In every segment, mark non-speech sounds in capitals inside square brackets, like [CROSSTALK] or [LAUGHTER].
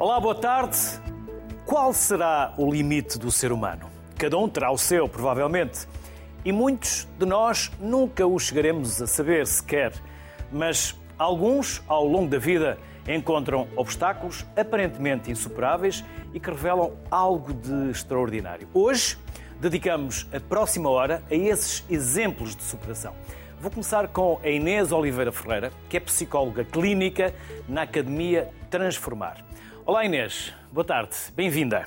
Olá, boa tarde. Qual será o limite do ser humano? Cada um terá o seu, provavelmente. E muitos de nós nunca o chegaremos a saber sequer. Mas alguns, ao longo da vida, encontram obstáculos aparentemente insuperáveis e que revelam algo de extraordinário. Hoje, dedicamos a próxima hora a esses exemplos de superação. Vou começar com a Inês Oliveira Ferreira, que é psicóloga clínica na Academia Transformar. Olá Inês, boa tarde, bem-vinda.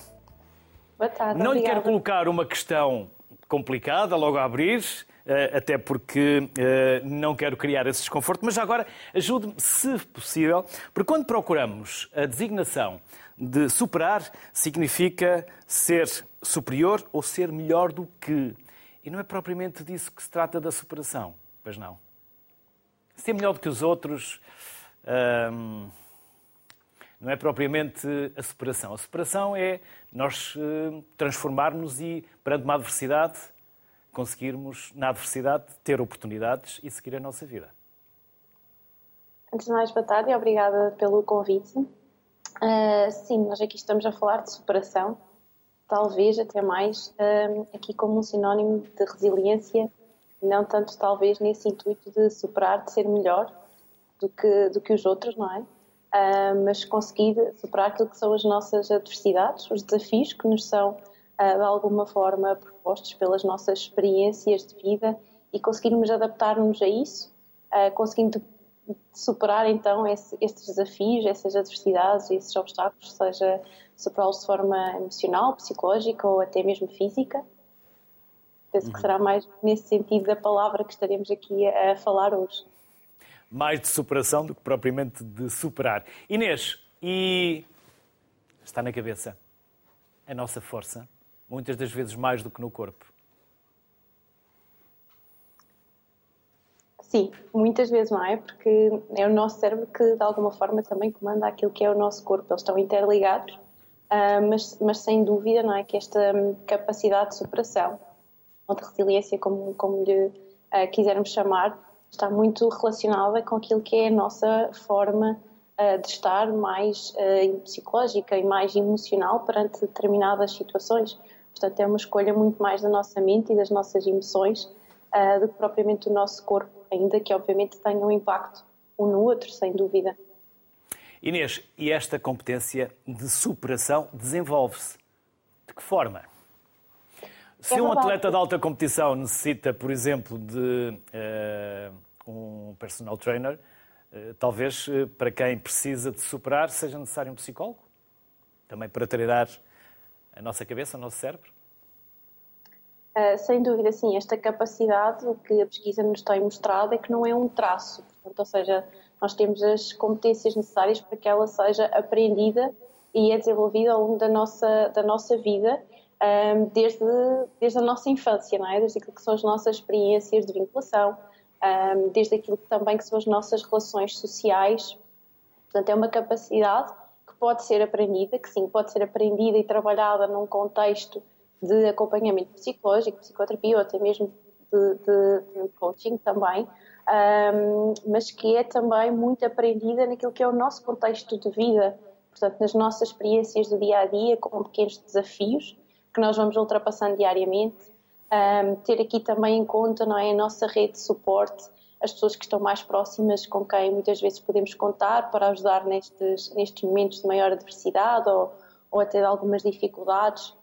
Boa tarde, Não obrigada. lhe quero colocar uma questão complicada logo a abrir, eh, até porque eh, não quero criar esse desconforto, mas agora ajude-me, se possível, porque quando procuramos a designação de superar, significa ser superior ou ser melhor do que. E não é propriamente disso que se trata da superação, pois não. Ser melhor do que os outros. hum, não é propriamente a superação. A superação é nós eh, transformarmos e, perante uma adversidade, conseguirmos, na adversidade, ter oportunidades e seguir a nossa vida. Antes de mais, boa tarde e obrigada pelo convite. Uh, sim, nós aqui estamos a falar de superação, talvez até mais uh, aqui como um sinónimo de resiliência, não tanto talvez nesse intuito de superar, de ser melhor do que, do que os outros, não é? Uh, mas conseguir superar aquilo que são as nossas adversidades, os desafios que nos são de alguma forma propostos pelas nossas experiências de vida e conseguirmos adaptar-nos a isso, conseguindo superar então esse, estes desafios, essas adversidades, esses obstáculos, seja superá-los de forma emocional, psicológica ou até mesmo física. Penso Uhum. que será mais nesse sentido da palavra que estaremos aqui a falar hoje. Mais de superação do que propriamente de superar. Inês, e está na cabeça a nossa força, muitas das vezes mais do que no corpo. Sim, muitas vezes não é? Porque é o nosso cérebro que de alguma forma também comanda aquilo que é o nosso corpo. Eles estão interligados, ah, mas, mas sem dúvida não é que esta capacidade de superação ou de resiliência, como, como lhe ah, quisermos chamar, está muito relacionada com aquilo que é a nossa forma ah, de estar mais ah, psicológica e mais emocional perante determinadas situações. Portanto, é uma escolha muito mais da nossa mente e das nossas emoções uh, do que propriamente do nosso corpo, ainda que obviamente tenha um impacto um no outro, sem dúvida. Inês, e esta competência de superação desenvolve-se? De que forma? Se É um atleta de alta competição necessita, por exemplo, de eh, um personal trainer, eh, talvez eh, para quem precisa de superar seja necessário um psicólogo? Também para treinar a nossa cabeça, o nosso cérebro? Uh, sem dúvida, sim, esta capacidade, o que a pesquisa nos tem mostrado é que não é um traço, portanto, ou seja, nós temos as competências necessárias para que ela seja aprendida e é desenvolvida ao longo da nossa, da nossa vida, um, desde, desde a nossa infância, não é? Desde aquilo que são as nossas experiências de vinculação, um, desde aquilo que também que são as nossas relações sociais. Portanto, é uma capacidade que pode ser aprendida, que sim, pode ser aprendida e trabalhada num contexto de acompanhamento psicológico, psicoterapia ou até mesmo de, de, de coaching também, um, mas que é também muito aprendida naquilo que é o nosso contexto de vida, portanto, nas nossas experiências do dia a dia, com pequenos desafios que nós vamos ultrapassando diariamente. Um, ter aqui também em conta não é, a nossa rede de suporte, as pessoas que estão mais próximas, com quem muitas vezes podemos contar para ajudar nestes, nestes momentos de maior adversidade ou, ou até de algumas dificuldades.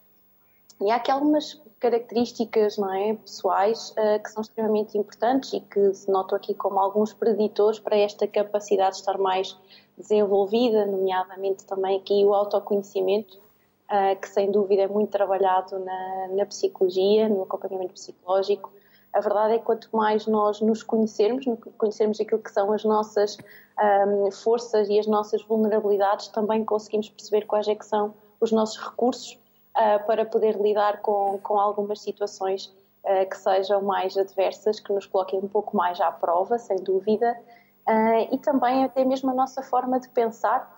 E há aqui algumas características não é, pessoais uh, que são extremamente importantes e que se notam aqui como alguns preditores para esta capacidade de estar mais desenvolvida, nomeadamente também aqui o autoconhecimento, uh, que sem dúvida é muito trabalhado na, na, psicologia, no acompanhamento psicológico. A verdade é que quanto mais nós nos conhecermos, conhecermos aquilo que são as nossas um, forças e as nossas vulnerabilidades, também conseguimos perceber quais é que são os nossos recursos uh, para poder lidar com, com algumas situações uh, que sejam mais adversas, que nos coloquem um pouco mais à prova, sem dúvida, uh, e também até mesmo a nossa forma de pensar,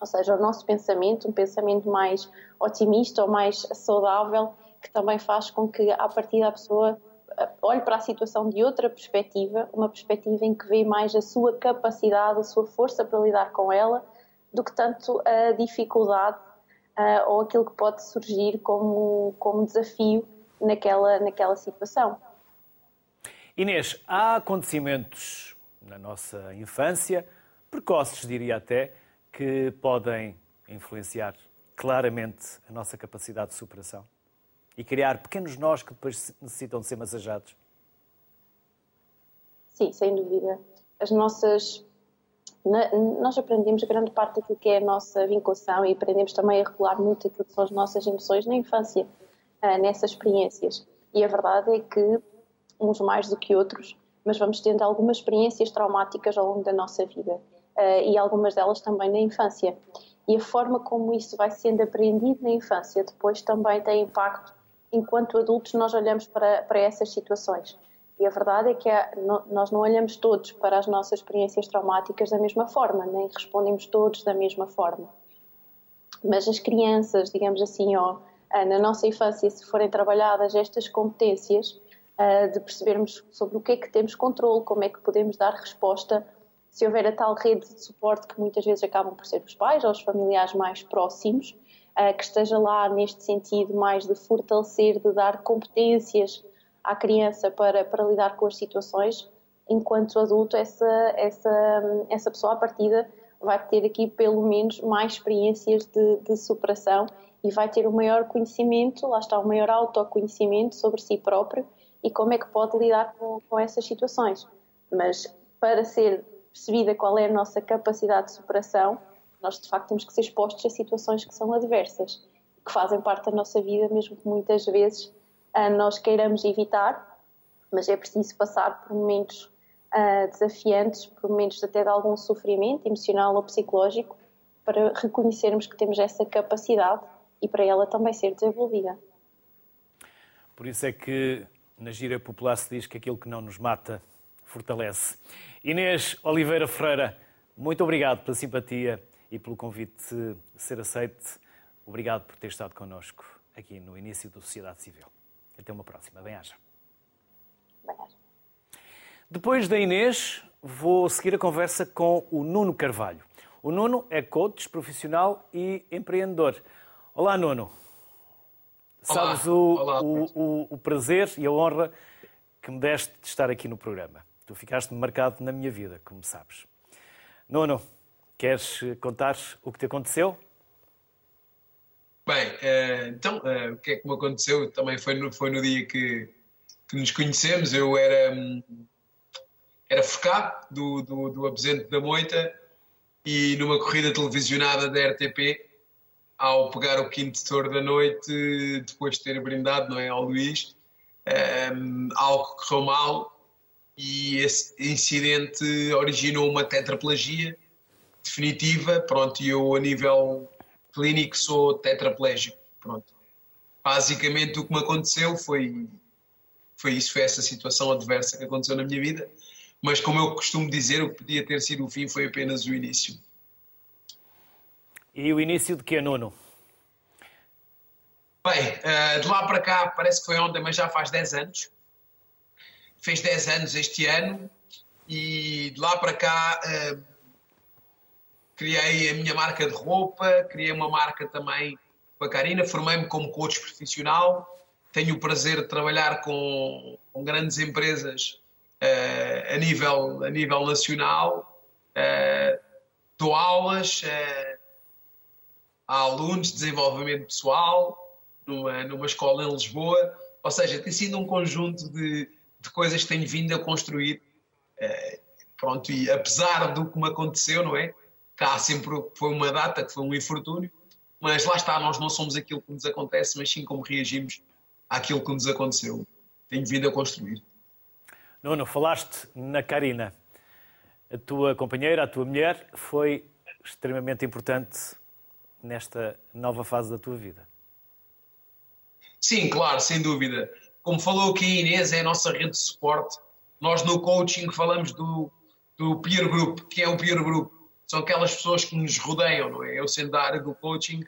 ou seja, o nosso pensamento, um pensamento mais otimista ou mais saudável, que também faz com que, a partir da pessoa, olhe para a situação de outra perspectiva, uma perspectiva em que vê mais a sua capacidade, a sua força para lidar com ela, do que tanto a dificuldade uh, ou aquilo que pode surgir como, como desafio naquela, naquela situação. Inês, há acontecimentos na nossa infância, precoces diria até, que podem influenciar claramente a nossa capacidade de superação e criar pequenos nós que depois necessitam de ser massajados? Sim, sem dúvida. As nossas. Nós aprendemos grande parte daquilo que é a nossa vinculação e aprendemos também a regular muito aquilo que são as nossas emoções na infância, ah, nessas experiências. E a verdade é que, uns mais do que outros, mas vamos tendo algumas experiências traumáticas ao longo da nossa vida e algumas delas também na infância. E a forma como isso vai sendo aprendido na infância depois também tem impacto enquanto adultos nós olhamos para, para essas situações. E a verdade é que é, nós não olhamos todos para as nossas experiências traumáticas da mesma forma, nem respondemos todos da mesma forma. Mas as crianças, digamos assim, ó, ah, na nossa infância, se forem trabalhadas estas competências, ah, de percebermos sobre o que é que temos controle, como é que podemos dar resposta, se houver a tal rede de suporte que muitas vezes acabam por ser os pais ou os familiares mais próximos, ah, que esteja lá neste sentido mais de fortalecer, de dar competências à criança para, para lidar com as situações, enquanto adulto, essa, essa, essa pessoa à partida vai ter aqui pelo menos mais experiências de, de superação e vai ter um maior conhecimento, lá está, um maior autoconhecimento sobre si próprio e como é que pode lidar com, com essas situações. Mas para ser percebida qual é a nossa capacidade de superação, nós de facto temos que ser expostos a situações que são adversas, que fazem parte da nossa vida, mesmo que muitas vezes nós queiramos evitar, mas é preciso passar por momentos uh, desafiantes, por momentos até de algum sofrimento emocional ou psicológico, para reconhecermos que temos essa capacidade e para ela também ser desenvolvida. Por isso é que na gira popular se diz que aquilo que não nos mata fortalece. Inês Oliveira Ferreira, muito obrigado pela simpatia e pelo convite ser aceito. Obrigado por ter estado connosco aqui no início da Sociedade Civil. Até uma próxima. Bem-aja. Bem-aja. Depois da Inês, vou seguir a conversa com o Nuno Carvalho. O Nuno é coach profissional e empreendedor. Olá, Nuno. Olá. Sabes o, Olá. O, o, o, prazer e a honra que me deste de estar aqui no programa. Tu ficaste marcado na minha vida, como sabes. Nuno, queres contar o que te aconteceu? Bem, uh, então, uh, o que é que me aconteceu? Também foi no, foi no dia que, que nos conhecemos. Eu era, um, era focado do, do, do da Moita e numa corrida televisionada da RTP, ao pegar o quinto touro da noite, depois de ter brindado não é, ao Luís, um, algo correu mal e esse incidente originou uma tetraplegia definitiva. Pronto, e eu, a nível clínico sou tetraplégico. Pronto. Basicamente o que me aconteceu foi, foi isso, foi essa situação adversa que aconteceu na minha vida. Mas como eu costumo dizer, o que podia ter sido o fim foi apenas o início. E o início de que, Nuno? Bem, eh, de lá para cá, parece que foi ontem, mas já faz 10 anos. Fez 10 anos este ano e de lá para cá eh, criei a minha marca de roupa, criei uma marca também com a Karina, formei-me como coach profissional, tenho o prazer de trabalhar com, com grandes empresas uh, a, nível, a nível nacional, uh, dou aulas a alunos de desenvolvimento pessoal numa, numa escola em Lisboa, ou seja, tem sido um conjunto de, de coisas que tenho vindo a construir. pronto, e apesar do que me aconteceu, não é? cá sempre foi uma data que foi um infortúnio, mas lá está, nós não somos aquilo que nos acontece, mas sim como reagimos àquilo que nos aconteceu. Tenho vindo a construir. Nuno, falaste na Karina. A tua companheira, a tua mulher, foi extremamente importante nesta nova fase da tua vida. Sim, claro, sem dúvida. Como falou aqui a Inês, é a nossa rede de suporte. Nós no coaching falamos do, do peer group, que é o peer group são aquelas pessoas que nos rodeiam, não é? Eu sendo da área do coaching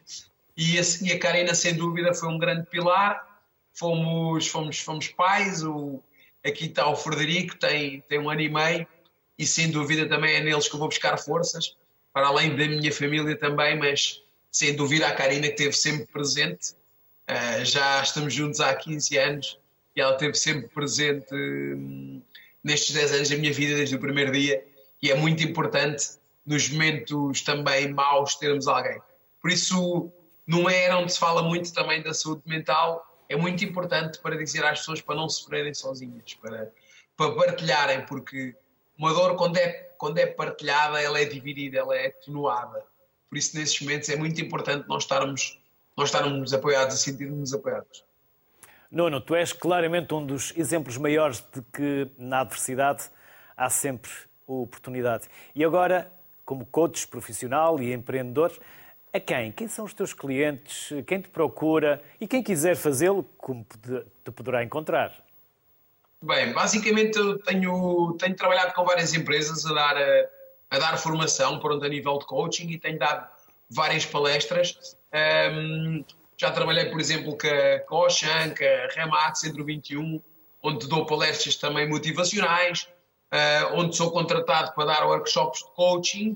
e, e a Karina, sem dúvida, foi um grande pilar. Fomos, fomos, fomos pais, o, aqui está o Frederico, tem, tem um ano e meio, e sem dúvida também é neles que eu vou buscar forças para além da minha família também, mas sem dúvida a Karina que esteve sempre presente. Uh, já estamos juntos há 15 anos e ela esteve sempre presente hum, nestes 10 anos da minha vida, desde o primeiro dia, e é muito importante nos momentos também maus termos alguém. Por isso, não é onde se fala muito também da saúde mental, é muito importante para dizer às pessoas para não sofrerem sozinhas, para, para partilharem, porque uma dor, quando é, quando é partilhada, ela é dividida, ela é atenuada. Por isso, nesses momentos, é muito importante nós estarmos, nós estarmos apoiados e sentirmos apoiados. Nuno, tu és claramente um dos exemplos maiores de que na adversidade há sempre oportunidade. E agora, como coach profissional e empreendedor, a quem? Quem são os teus clientes? Quem te procura? E quem quiser fazê-lo, como te poderá encontrar? Bem, basicamente eu tenho, tenho trabalhado com várias empresas a dar, a, dar formação, pronto, a nível de coaching e tenho dado várias palestras. Um, já trabalhei, por exemplo, com a, Ocean, com a Remax Centro 21, onde dou palestras também motivacionais, uh, onde sou contratado para dar workshops de coaching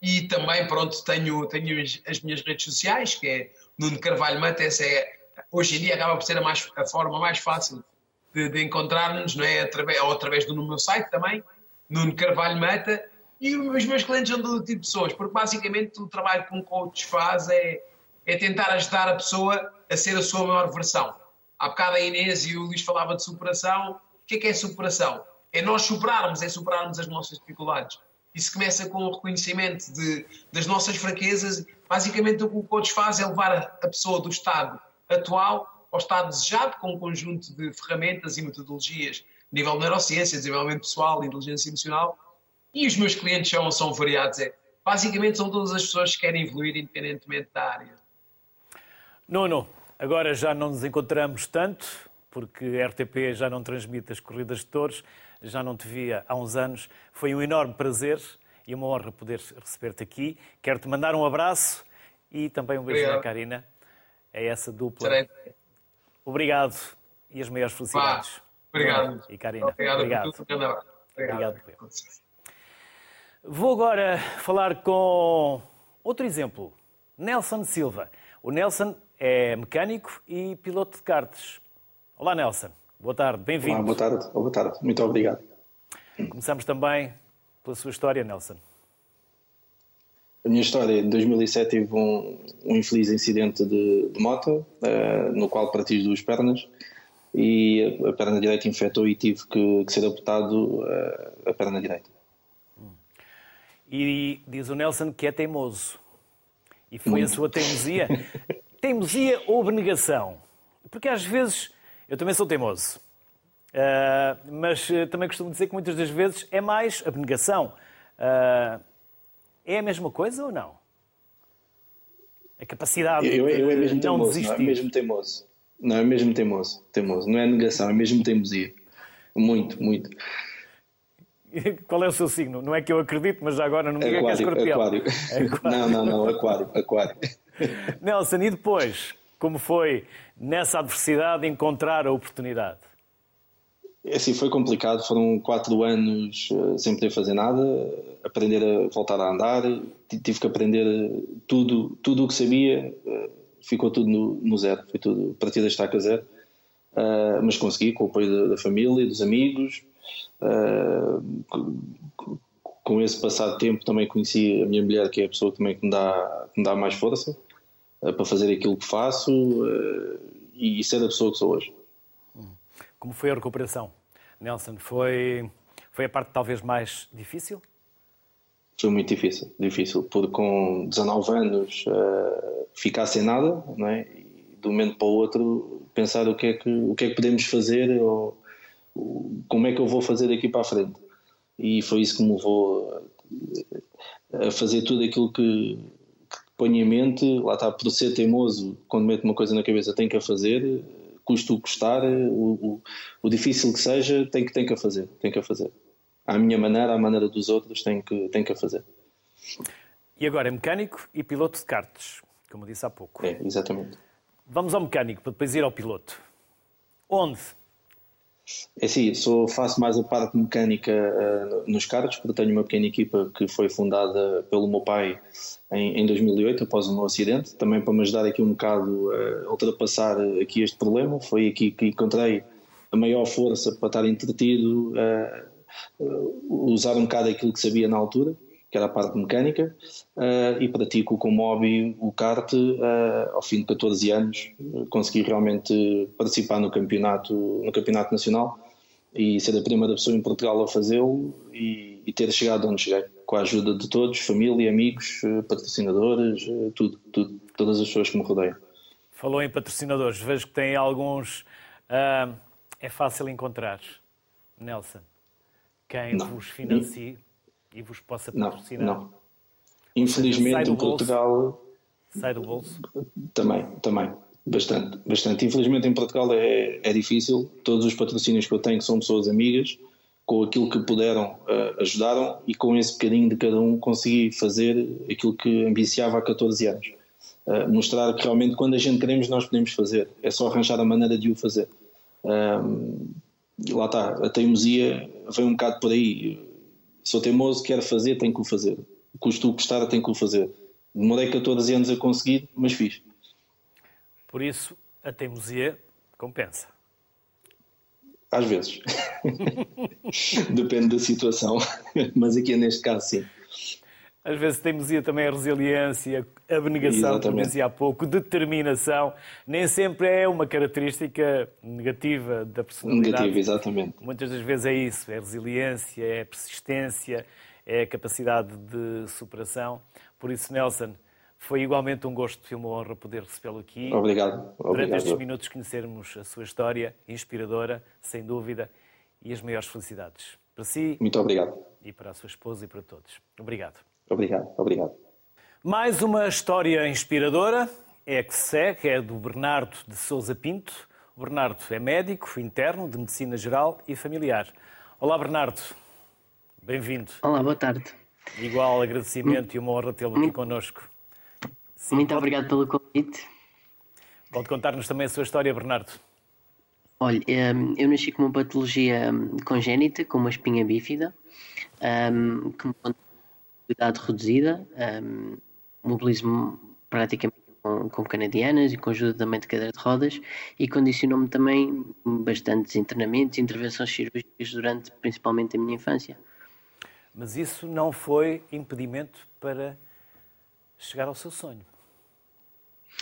e também, pronto, tenho, tenho as minhas redes sociais, que é Nuno Carvalho Mata, essa é, hoje em dia acaba por ser a, mais, a forma mais fácil de, de encontrar-nos, não é? Através, ou através do meu site também, Nuno Carvalho Mata, e os meus clientes são todo tipo de pessoas, porque basicamente o trabalho que um coach faz é, é tentar ajudar a pessoa a ser a sua maior versão. Há bocado a Inês e o Luís falava de superação. O que é que é superação? É nós superarmos, é superarmos as nossas dificuldades. Isso começa com o reconhecimento de, das nossas fraquezas. Basicamente, o que o coach faz é levar a pessoa do estado atual ao estado desejado, com um conjunto de ferramentas e metodologias, nível de neurociência, desenvolvimento pessoal, inteligência emocional. E os meus clientes são, são variados. É, basicamente, são todas as pessoas que querem evoluir independentemente da área. Nuno, agora já não nos encontramos tanto, porque a RTP já não transmite as corridas de touros já não te via há uns anos. Foi um enorme prazer e uma honra poder receber-te aqui. Quero-te mandar um abraço e também um beijo à Karina. É essa dupla. Serei. Obrigado e as maiores felicidades. obrigado. E Karina. Obrigado. Obrigado. Obrigado. obrigado. Vou agora falar com outro exemplo. Nelson Silva. O Nelson é mecânico e piloto de karts. Olá, Nelson. Boa tarde, bem-vindo. Olá, boa tarde. boa tarde, muito obrigado. Começamos também pela sua história, Nelson. A minha história, em 2007 tive um, um infeliz incidente de, de moto, uh, no qual parti as duas pernas e a, a perna direita infectou e tive que, que ser amputado uh, a perna direita. E diz o Nelson que é teimoso. E foi a sua teimosia. [LAUGHS] teimosia ou abnegação? Porque às vezes eu também sou teimoso. Uh, mas uh, também costumo dizer que muitas das vezes é mais abnegação. Uh, é a mesma coisa ou não? A capacidade eu, eu, eu é mesmo de não teimoso, desistir. Não, é mesmo teimoso. Não, é mesmo teimoso. teimoso. Não é negação, é mesmo teimosia. Muito, muito. [LAUGHS] Qual é o seu signo? Não é que eu acredito, mas já agora não me diga que é escorpião. Aquário. [LAUGHS] aquário. Não, não, não, aquário, aquário. [LAUGHS] Nelson, e depois? Como foi nessa adversidade encontrar a oportunidade? É assim, foi complicado. Foram quatro anos eh, sem poder fazer nada, aprender a voltar a andar. Tive que aprender tudo, tudo o que sabia, eh, ficou tudo no, no zero, foi tudo partir da estaca zero. Uh, mas consegui, com o apoio da, da família, dos amigos. Uh, com, com esse passado tempo também conheci a minha mulher, que é a pessoa também que me dá, que me dá mais força. Eh, para fazer aquilo que faço eh, e ser a pessoa que sou hoje. Como foi a recuperação, Nelson? Foi, foi a parte talvez mais difícil? Foi muito difícil, difícil, porque com 19 anos uh, ficar sem nada, não é? E de um momento para o outro pensar o que é que, o que, é que podemos fazer ou como é que eu vou fazer daqui para a frente. E foi isso que me levou a fazer tudo aquilo que, mente, lá está, por ser teimoso, quando meto uma coisa na cabeça tem que a fazer, custa o custar, o, o, o, difícil que seja, tem que, tem que a fazer, tem que a fazer. À minha maneira, à maneira dos outros, tem que, tem que a fazer. E agora é mecânico e piloto de karts, como disse há pouco. É, exatamente. Vamos ao mecânico, para depois ir ao piloto. Onde? É sim, sou, faço mais a parte mecânica uh, nos carros, porque tenho uma pequena equipa que foi fundada pelo meu pai em, em 2008, após o meu acidente, também para me ajudar aqui um bocado a ultrapassar aqui este problema. Foi aqui que encontrei a maior força para estar entretido, uh, usar um bocado aquilo que sabia na altura que era a parte mecânica, uh, e pratico como hobby o kart. Uh, ao fim de 14 anos, consegui realmente participar no campeonato, no campeonato nacional e ser a primeira pessoa em Portugal a fazê-lo e, e, ter chegado onde cheguei, com a ajuda de todos, família, amigos, patrocinadores, tudo, tudo, todas as pessoas que me rodeiam. Falou em patrocinadores, vejo que tem alguns. Uh, é fácil encontrar, Nelson, quem Não. vos financia e vos possa patrocinar? Não, não. Infelizmente em Portugal. Sai do bolso? Também, também. Bastante, bastante. Infelizmente em Portugal é, é difícil. Todos os patrocínios que eu tenho são pessoas amigas, com aquilo que puderam uh, ajudaram e com esse bocadinho de cada um consegui fazer aquilo que ambiciava há 14 anos. Uh, mostrar que realmente quando a gente queremos nós podemos fazer. É só arranjar a maneira de o fazer. Uh, lá está, a teimosia vem um bocado por aí Sou teimoso, quero fazer, tenho que o fazer. Custo o custar, tenho que o fazer. Demorei 14 anos a conseguir, mas fiz. Por isso, a teimosia compensa. Às vezes. [LAUGHS] Depende da situação. [LAUGHS] mas aqui neste caso, sim. Às vezes teimosia também é resiliência, abnegação, como dizia há pouco, determinação. Nem sempre é uma característica negativa da personalidade. Negativa, exatamente. Muitas das vezes é isso, é resiliência, é persistência, é capacidade de superação. Por isso, Nelson, foi igualmente um gosto e uma honra poder recebê-lo aqui. Obrigado. Obrigado. Durante estes minutos conhecermos a sua história, inspiradora, sem dúvida, e as maiores felicidades. Para si. Muito obrigado. E para a sua esposa e para todos. Obrigado. Obrigado, obrigado. Mais uma história inspiradora é que segue, é do Bernardo de Souza Pinto. O Bernardo é médico interno de Medicina Geral e Familiar. Olá, Bernardo. Bem-vindo. Olá, boa tarde. Igual agradecimento e uma honra tê-lo aqui connosco. Sim, Muito pode... obrigado pelo convite. Pode contar-nos também a sua história, Bernardo. Olha, hum, eu nasci com uma patologia congénita, com uma espinha bífida, hum, que me mobilidade reduzida, um, mobilismo praticamente com, com, canadianas e com ajuda também de cadeira de rodas e condicionou-me também bastantes internamentos e intervenções cirúrgicas durante principalmente a minha infância. Mas isso não foi impedimento para chegar ao seu sonho?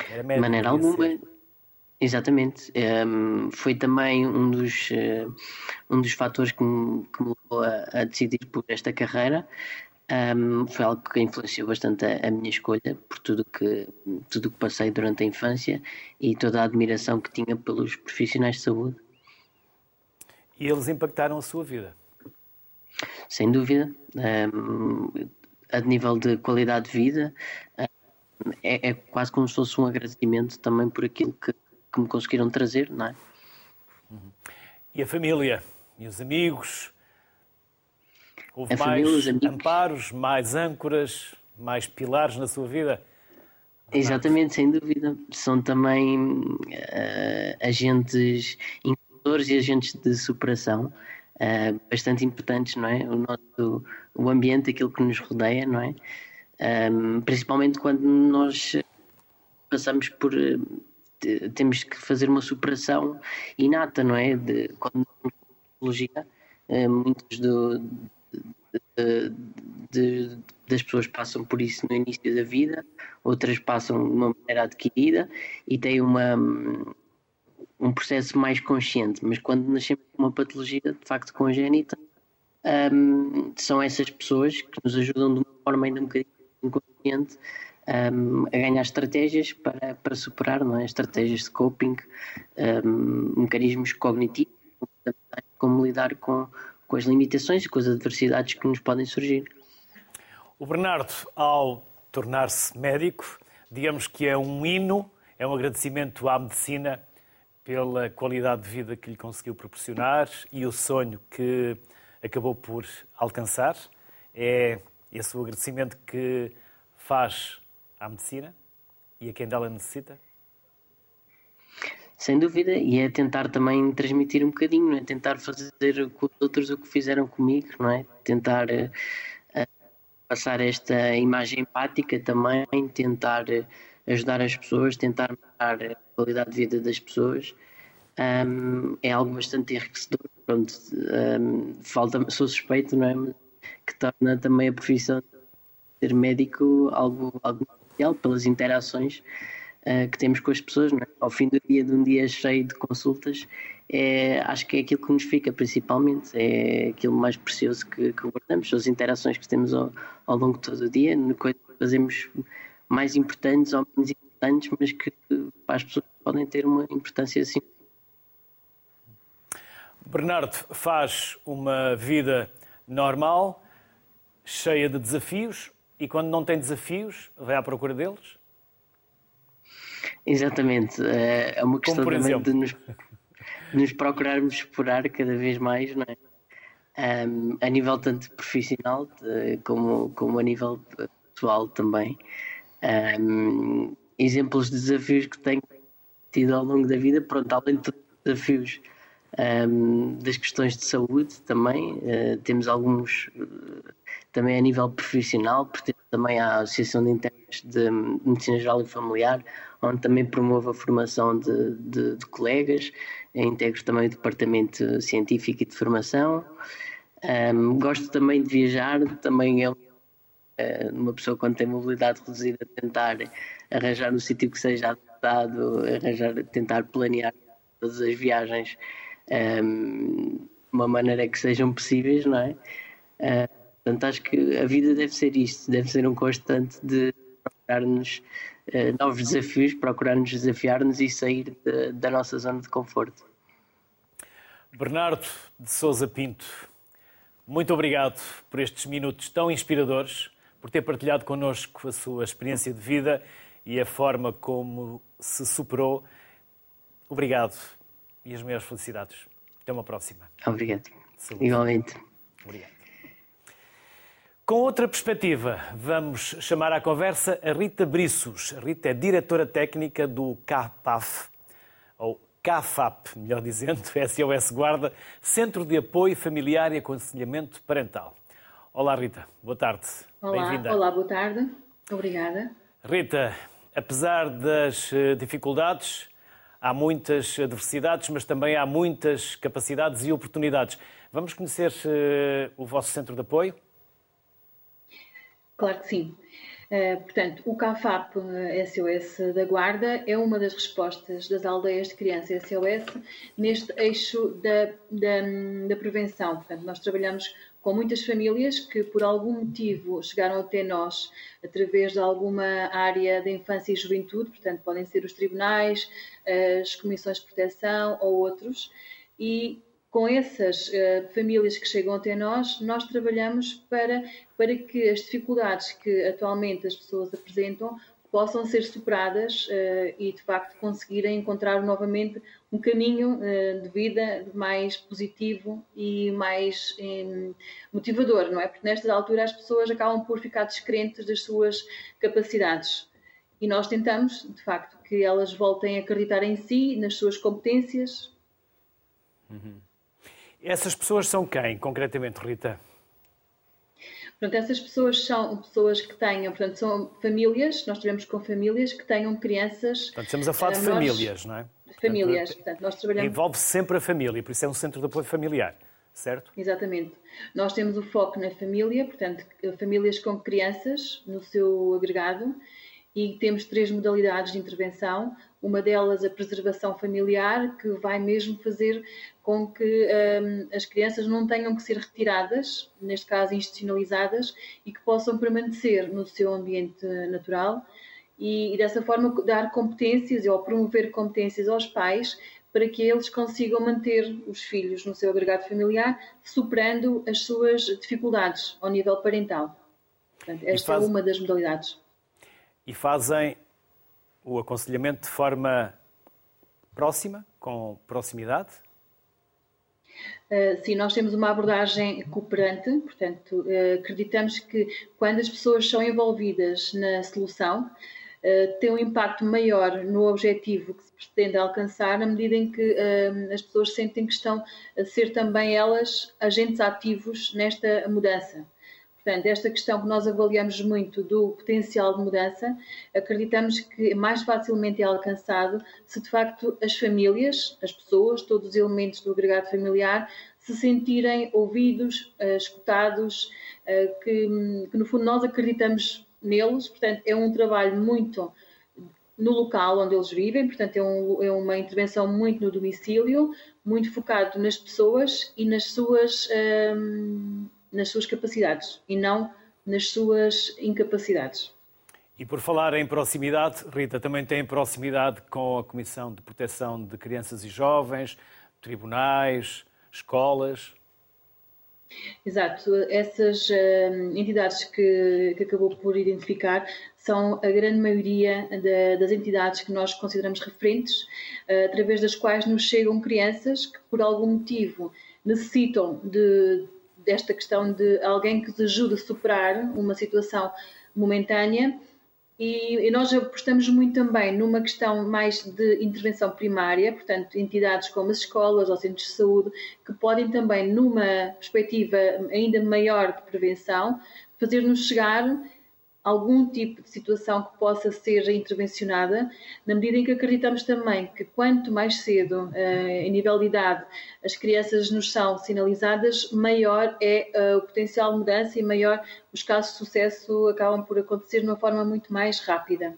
Era de maneira alguma. Ser. Exatamente. Um, foi também um dos, uh, um dos fatores que me, que me levou a, a, decidir por esta carreira um, foi algo que influenciou bastante a, a, minha escolha por tudo que tudo que passei durante a infância e toda a admiração que tinha pelos profissionais de saúde. E eles impactaram a sua vida? Sem dúvida. Um, a nível de qualidade de vida, um, é, é, quase como se fosse um agradecimento também por aquilo que, que me conseguiram trazer, não é? Uhum. E a família? E os amigos? Houve mais amparos, mais âncoras, mais pilares na sua vida? Exatamente, sem dúvida. São também uh, agentes inclusores e agentes de superação uh, bastante importantes, não é? O nosso o ambiente, aquilo que nos rodeia, não é? Um, eh, principalmente quando nós passamos por. Uh, temos que fazer uma superação inata, não é? De, quando psicologia, muitos do, de, de, das pessoas passam por isso no início da vida, outras passam de uma maneira adquirida e têm uma, um processo mais consciente. Mas quando nascemos com uma patologia de facto congénita, um, são essas pessoas que nos ajudam de uma forma ainda um bocadinho inconsciente um, a ganhar estratégias para, para superar, não é? estratégias de coping, um, mecanismos cognitivos, como lidar com, com as limitações e com as adversidades que nos podem surgir. O Bernardo, ao tornar-se médico, digamos que é um hino, é um agradecimento à medicina pela qualidade de vida que lhe conseguiu proporcionar e o sonho que acabou por alcançar. É esse o agradecimento que faz à medicina e a quem dela necessita? Sem dúvida, e é tentar também transmitir um bocadinho, é tentar fazer com os outros o que fizeram comigo, não é? Tentar uh, passar esta imagem empática também, tentar uh, ajudar as pessoas, tentar melhorar a qualidade de vida das pessoas. Um, é algo bastante enriquecedor. Pronto, um, falta, sou suspeito, não é? Que torna também a profissão de ser médico algo, algo especial pelas interações uh, que temos com as pessoas. É? Ao fim do dia, de um dia cheio de consultas, é, acho que é aquilo que nos fica principalmente, é aquilo mais precioso que, que guardamos, são as interações que temos ao, ao longo de todo o dia, coisas que fazemos mais importantes ou menos importantes, mas que para as pessoas podem ter uma importância assim. Bernardo faz uma vida normal, cheia de desafios, e quando não tem desafios, vai à procura deles? Exatamente. É, é uma questão também de nos, nos procurarmos explorar cada vez mais, não é? Um, a nível tanto profissional como, como a nível pessoal também. Um, exemplos de desafios que tenho tido ao longo da vida, pronto, além de desafios um, das questões de saúde também, uh, temos alguns uh, também a nível profissional, porque também a Associação de Internos de Medicina Geral e Familiar, onde também promovo a formação de, de, de colegas, integro também o Departamento Científico e de Formação. Um, gosto também de viajar, também é uma pessoa quando tem mobilidade reduzida tentar arranjar um sítio que seja adaptado, arranjar, tentar planear todas as viagens um, de uma maneira que sejam possíveis, não é? Portanto, acho que a vida deve ser isto, deve ser um constante de procurar-nos uh, novos desafios, procurar-nos desafiar-nos e sair de, da nossa zona de conforto. Bernardo de Souza Pinto, muito obrigado por estes minutos tão inspiradores, por ter partilhado connosco a sua experiência de vida e a forma como se superou. Obrigado e as maiores felicidades. Até uma próxima. Obrigado. Saúde. Igualmente. Obrigado. Com outra perspectiva, vamos chamar à conversa a Rita Brissos. A Rita é diretora técnica do CAPAF, ou CAFAP, melhor dizendo, [LAUGHS] SOS Guarda, Centro de Apoio Familiar e Aconselhamento Parental. Olá, Rita. Boa tarde. Olá, olá, boa tarde. Obrigada. Rita, apesar das eh, dificuldades, há muitas adversidades, mas também há muitas capacidades e oportunidades. Vamos conhecer uh, o vosso centro de apoio? Claro que sim. Uh, portanto, o CAFAP SOS da Guarda é uma das respostas das aldeias de criança SOS neste eixo da, da, da prevenção. Portanto, nós trabalhamos com muitas famílias que, por algum motivo, chegaram até nós através de alguma área da infância e juventude, portanto, podem ser os tribunais, as comissões de proteção ou outros, e com essas uh, famílias que chegam até nós, nós trabalhamos para, para que as dificuldades que atualmente as pessoas apresentam possam ser superadas uh, e, de facto, conseguirem encontrar novamente um caminho uh, de vida mais positivo e mais um, motivador, não é? Porque nestas alturas as pessoas acabam por ficar descrentes das suas capacidades. E nós tentamos, de facto, que elas voltem a acreditar em si, nas suas competências. Uhum. Essas pessoas são quem, concretamente, Rita? Portanto, essas pessoas são pessoas que tenham, portanto, são famílias, nós tivemos com famílias que tenham crianças. Portanto, estamos a falar de eh, famílias, não é? Famílias, portanto, nós trabalhamos. Envolve sempre a família, por isso é um centro de apoio familiar, certo? Exatamente. Nós temos o foco na família, portanto, famílias com crianças no seu agregado e temos três modalidades de intervenção. Uma delas, a preservação familiar, que vai mesmo fazer com que um, as crianças não tenham que ser retiradas, neste caso institucionalizadas, e que possam permanecer no seu ambiente natural e, e dessa forma dar competências ou promover competências aos pais para que eles consigam manter os filhos no seu agregado familiar, superando as suas dificuldades ao nível parental. Portanto, esta faz... é uma das modalidades e fazem o aconselhamento de forma próxima, com proximidade? Uh, sim, nós temos uma abordagem cooperante, portanto, uh, acreditamos que quando as pessoas são envolvidas na solução, tem um impacto maior no objetivo que se pretende alcançar, na medida em que as pessoas sentem que estão a ser também elas agentes ativos nesta mudança. Portanto, esta questão que nós avaliamos muito do potencial de mudança, acreditamos que mais facilmente é alcançado se de facto as famílias, as pessoas, todos os elementos do agregado familiar se sentirem ouvidos, eh, escutados, eh, que, que no fundo nós acreditamos neles. Portanto, é um trabalho muito no local onde eles vivem, portanto, é, um, é, uma intervenção muito no domicílio, muito focado nas pessoas e nas suas. Ehm, nas suas capacidades e não nas suas incapacidades. E por falar em proximidade, Rita, também tem proximidade com a Comissão de Proteção de Crianças e Jovens, tribunais, escolas? Exato, essas uh, entidades que, que, acabou por identificar são a grande maioria de, das entidades que nós consideramos referentes, uh, através das quais nos chegam crianças que, por algum motivo, necessitam de, desta questão de alguém que te ajude a superar uma situação momentânea. E, e, nós apostamos muito também numa questão mais de intervenção primária, portanto, entidades como as escolas ou centros de saúde, que podem também, numa perspectiva ainda maior de prevenção, fazer-nos chegar algum tipo de situação que possa ser intervencionada, na medida em que acreditamos também que quanto mais cedo, eh, em nível de idade, as crianças nos são sinalizadas, maior é eh, o potencial de mudança e maior os casos de sucesso acabam por acontecer de uma forma muito mais rápida.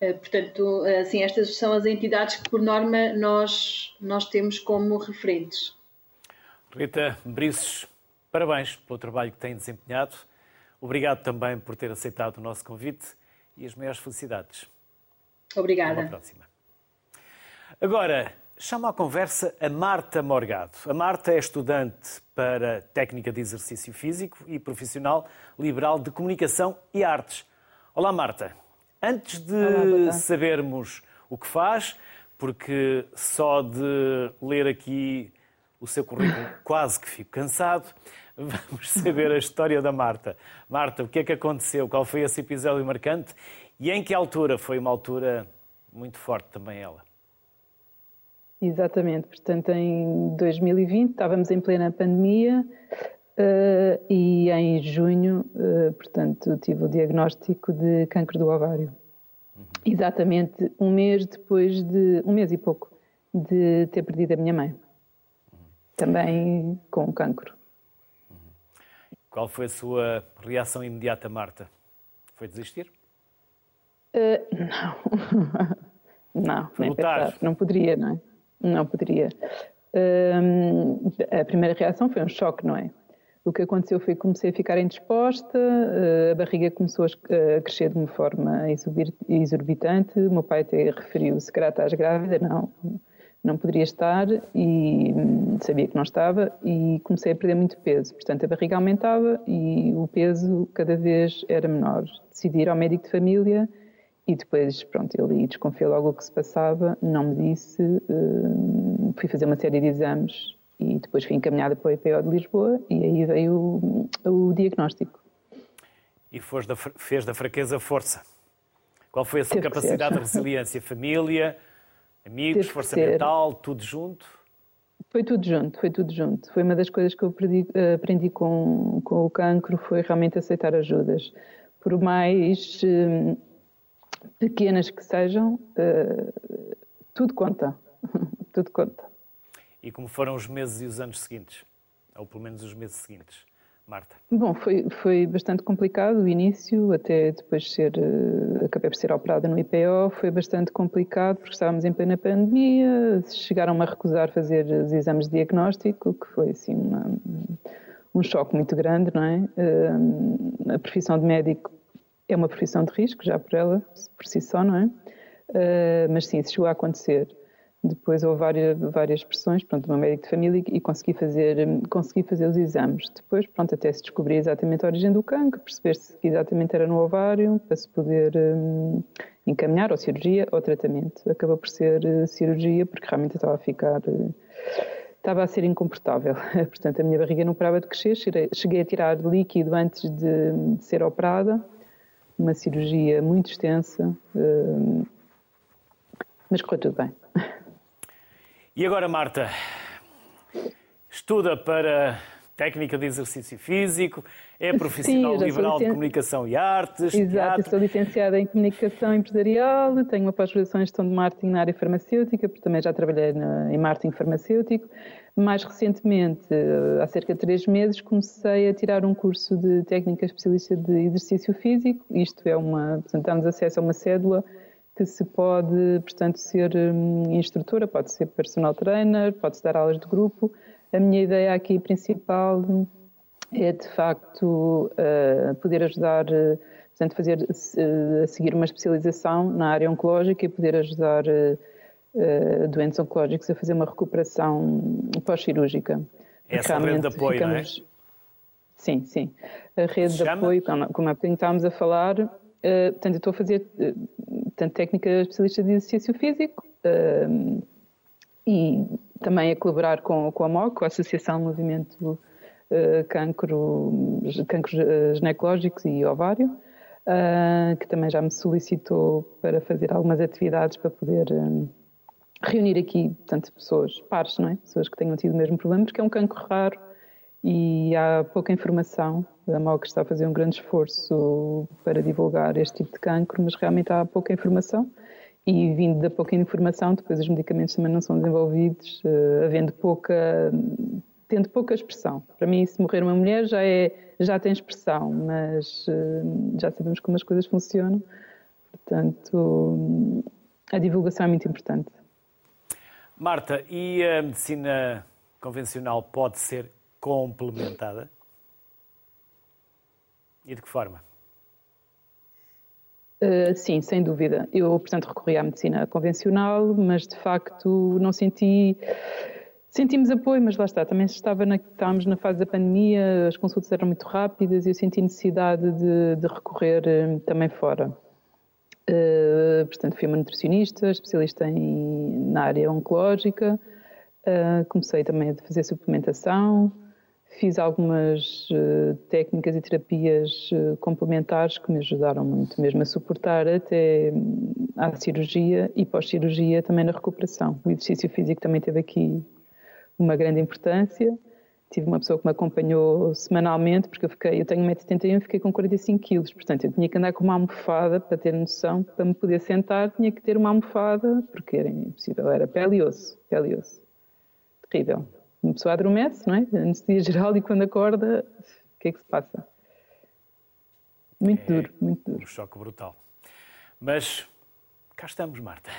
Eh, portanto, assim, estas são as entidades que, por norma, nós, nós temos como referentes. Rita Brices, parabéns pelo trabalho que tem desempenhado Obrigado também por ter aceitado o nosso convite e as maiores felicidades. Obrigada. Até próxima. Agora, chamo à conversa a Marta Morgado. A Marta é estudante para técnica de exercício físico e profissional liberal de comunicação e artes. Olá, Marta. Antes de Olá, sabermos o que faz, porque só de ler aqui o seu currículo quase que fico cansado, vamos saber a história da Marta. Marta, o que é que aconteceu? Qual foi esse episódio marcante? E em que altura? Foi uma altura muito forte também ela. Exatamente, portanto em 2020 estávamos em plena pandemia uh, e em junho, uh, portanto, tive o diagnóstico de cancro do ovário. Uhum. Exatamente um mês depois de, um mês e pouco, de ter perdido a minha mãe. Também com cancro. Qual foi a sua reação imediata, Marta? Foi desistir? Uh, [LAUGHS] não. não, nem pensar. Não poderia, não é? Não poderia. Uh, a primeira reação foi um choque, não é? O que aconteceu foi que comecei a ficar indisposta, uh, a barriga começou a crescer de uma forma exorbitante. O meu pai até referiu-se que estás grávida. Não, não poderia estar e hum, sabia que não estava e comecei a perder muito peso. Portanto, a barriga aumentava e o peso cada vez era menor. Decidi ir ao médico de família e depois, pronto, ele desconfiou logo o que se passava, não me disse, hum, fui fazer uma série de exames e depois fui encaminhada para o IPO de Lisboa e aí veio o, o diagnóstico. E da, fez da fraqueza força. Qual foi a sua Teve capacidade de resiliência? [LAUGHS] Família, Amigos, força mental, tudo junto? Foi tudo junto, foi tudo junto. Foi uma das coisas que eu aprendi, aprendi com, com o cancro, foi realmente aceitar ajudas. Por mais uh, pequenas que sejam, uh, tudo conta. [LAUGHS] tudo conta. E como foram os meses e os anos seguintes? Ou pelo menos os meses seguintes? Marta? Bom, foi, foi bastante complicado o início, até depois ser, uh, acabei por ser operada no IPO, foi bastante complicado porque estávamos em plena pandemia, chegaram-me a recusar fazer os exames de diagnóstico, que foi assim uma, um choque muito grande, não é? Uh, a profissão de médico é uma profissão de risco, já por ela, por si só, não é? Uh, mas sim, isso chegou a acontecer. Depois houve várias, várias pressões, pronto, uma médico de família e consegui fazer, consegui fazer os exames. Depois, pronto, até se descobrir exatamente a origem do cancro, perceber-se que exatamente era no ovário, para se poder um, encaminhar ou cirurgia ou tratamento. Acabou por ser uh, cirurgia porque realmente estava a ficar... Uh, estava a ser incomportável. [LAUGHS] Portanto, a minha barriga não parava de crescer. Cheguei a tirar líquido antes de, de ser operada uma cirurgia muito extensa, uh, mas correu tudo bem. [LAUGHS] E agora, Marta, estuda para técnica de exercício físico, é profissional Sim, liberal de comunicação e artes. Exato, teatro. sou licenciada em comunicação empresarial, tenho uma pós-graduação em gestão de marketing na área farmacêutica, porque também já trabalhei na, em marketing farmacêutico. Mais recentemente, eh, há cerca de três meses, comecei a tirar um curso de técnica especialista de exercício físico. Isto é uma, portanto, damos acesso a uma cédula que se pode, portanto, ser hum, instrutora, pode ser personal trainer, pode-se dar aulas de grupo. A minha ideia aqui principal é, de facto, uh, poder ajudar, uh, portanto, fazer, uh, a seguir uma especialização na área oncológica e poder ajudar doentes oncológicos a fazer uma recuperação pós-cirúrgica. Essa Realmente, rede de apoio, ficamos... não é? Sim, sim. A rede de apoio, como há bocadinho estávamos a falar, portanto, eu estou a fazer uh, técnica especialista de exercício físico e também a colaborar com, com a MOC, a Associação Movimento uh, cancro, cancros ginecológicos e ovário, uh, que também já me solicitou para fazer algumas atividades para poder reunir aqui, portanto, pessoas, pares, não é? Pessoas que tenham tido o mesmo problema, porque é um cancro raro e há pouca informação. A MOC está a fazer um grande esforço para divulgar este tipo de cancro, mas realmente há pouca informação e vindo da pouca informação, depois os medicamentos também não são desenvolvidos, uh, havendo pouca, tendo pouca expressão. Para mim, se morrer uma mulher já é, já tem expressão, mas uh, já sabemos como as coisas funcionam. Portanto, a divulgação é muito importante. Marta, e a medicina convencional pode ser complementada? E de que forma? Uh, sim, sem dúvida. Eu, portanto, recorri à medicina convencional, mas de facto não senti. Sentimos apoio, mas lá está, também estava na, estávamos na fase da pandemia, as consultas eram muito rápidas e eu senti necessidade de, de recorrer uh, também fora. Uh, portanto, fui uma nutricionista, especialista em, na área oncológica, comecei também a fazer suplementação, Fiz algumas uh, técnicas e terapias uh, complementares que me ajudaram muito mesmo a suportar até hum, cirurgia e pós-cirurgia também na recuperação. O exercício físico também teve aqui uma grande importância. Tive uma pessoa que me acompanhou semanalmente, porque eu, fiquei, eu tenho 1,71m e fiquei com 45 quilos. Portanto, eu tinha que andar com uma almofada para ter noção, para me poder sentar, tinha que ter uma almofada, porque era impossível, era pele e osso, pele e osso. Terrível uma pessoa adormece, não é? Anestesia geral e quando acorda, o que é que se passa? Muito é duro, muito duro. Um choque brutal. Mas cá estamos, Marta.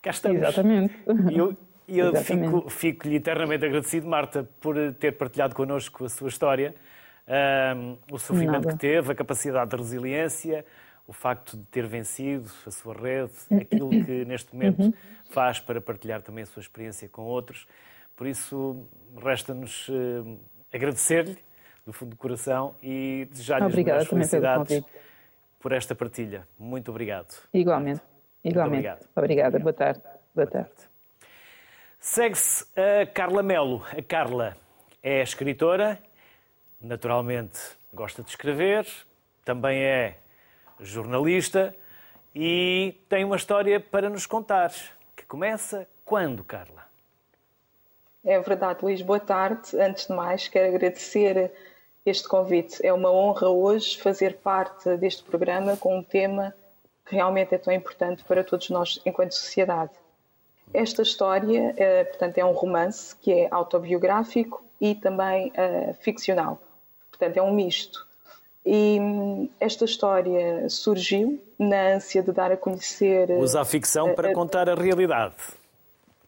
Cá estamos. Exatamente. E eu, eu [LAUGHS] fico, fico-lhe eternamente agradecido, Marta, por ter partilhado connosco a sua história, um, o sofrimento Nada. que teve, a capacidade de resiliência, o facto de ter vencido a sua rede, aquilo que neste momento uhum. faz para partilhar também a sua experiência com outros. Por isso, resta-nos uh, agradecer-lhe do fundo do coração e desejar-lhe as melhores felicidades por esta partilha. Muito obrigado. Igualmente. Igualmente. Obrigado. Obrigada. Boa tarde. Boa tarde. Segue-se a Carla Melo. A Carla é escritora, naturalmente gosta de escrever, também é jornalista e tem uma história para nos contar, que começa quando, Carla? É verdade, Luís. Boa tarde. Antes de mais, quero agradecer este convite. É uma honra hoje fazer parte deste programa com um tema que realmente é tão importante para todos nós enquanto sociedade. Esta história, eh, portanto, é um romance que é autobiográfico e também uh, ficcional. Portanto, é um misto. E hum, esta história surgiu na ânsia de dar a conhecer. Usa a ficção para contar a realidade.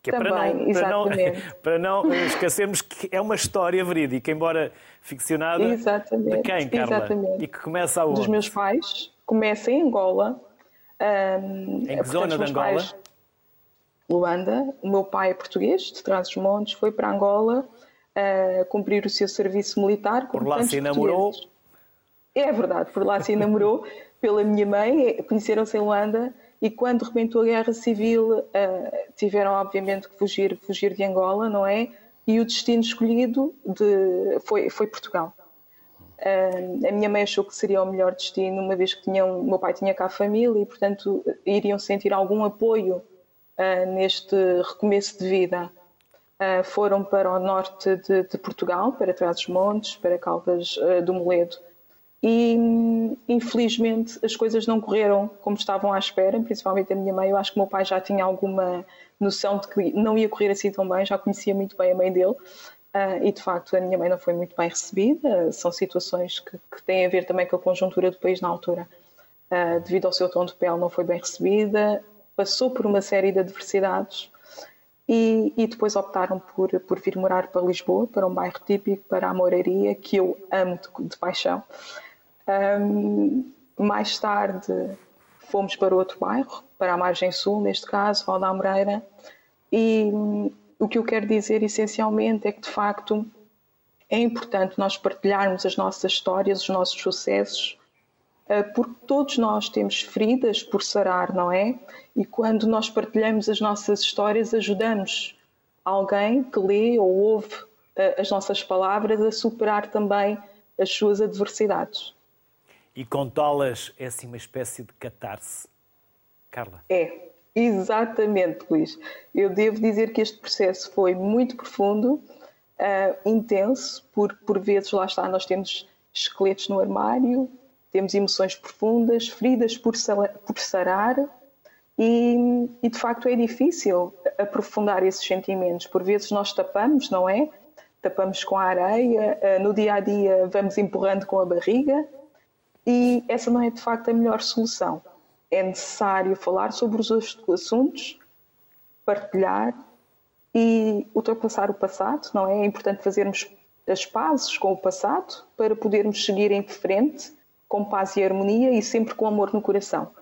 Que é Também, para, não, para, não, [LAUGHS] para não esquecermos que é uma história verídica, embora ficcionada. Exatamente. De quem, Carla? Exatamente. E que começa aonde? Dos meus pais. Começa em Angola. Um, em que zona de Angola? Pais, Luanda. O meu pai é português, de Trás-os-Montes, foi para Angola uh, cumprir o seu serviço militar. Por lá se namorou? É verdade, por lá se namorou [LAUGHS] pela minha mãe. Conheceram-se em Luanda e quando rebentou a guerra civil uh, tiveram obviamente que fugir, fugir de Angola, não é? E o destino escolhido de, foi, foi Portugal. Uh, a minha mãe achou que seria o melhor destino, uma vez que tinham, meu pai tinha cá família e, portanto, iriam sentir algum apoio uh, neste recomeço de vida. Foram para o norte de, de Portugal, para Trás-os-Montes, para Caldas do Moledo. E, infelizmente, as coisas não correram como estavam à espera, principalmente a minha mãe. Eu acho que o meu pai já tinha alguma noção de que não ia correr assim tão bem, já conhecia muito bem a mãe dele. Uh, e de facto a minha mãe não foi muito bem recebida. São situações que, que têm a ver também com a conjuntura do país na altura. Uh, devido ao seu tom de pele, não foi bem recebida, passou por uma série de adversidades e, e, depois optaram por, por vir morar para Lisboa, para um bairro típico, para a Moraria, que eu amo de, de paixão. Um, mais tarde fomos para outro bairro, para a margem sul, neste caso, Val da Moreira, e o que eu quero dizer essencialmente é que, de facto, é importante nós partilharmos as nossas histórias, os nossos sucessos, eh, porque todos nós temos feridas por sarar, não é? E quando nós partilhamos as nossas histórias, ajudamos alguém que lê ou ouve eh, as nossas palavras a superar também as suas adversidades. E contá-las é assim uma espécie de catarse, Carla? É, Exatamente, Luís. Eu devo dizer que este processo foi muito profundo, uh, intenso, por, por vezes, lá está, nós temos esqueletos no armário, temos emoções profundas, feridas por, por sarar, e, e, de facto é difícil aprofundar esses sentimentos. Por vezes nós tapamos, não é? Tapamos com a areia, uh, no dia a dia vamos empurrando com a barriga, e essa não é de facto a melhor solução é necessário falar sobre os assuntos, partilhar e ultrapassar o passado, não é? É importante fazermos as pazes com o passado para podermos seguir em frente com paz e harmonia e sempre com amor no coração.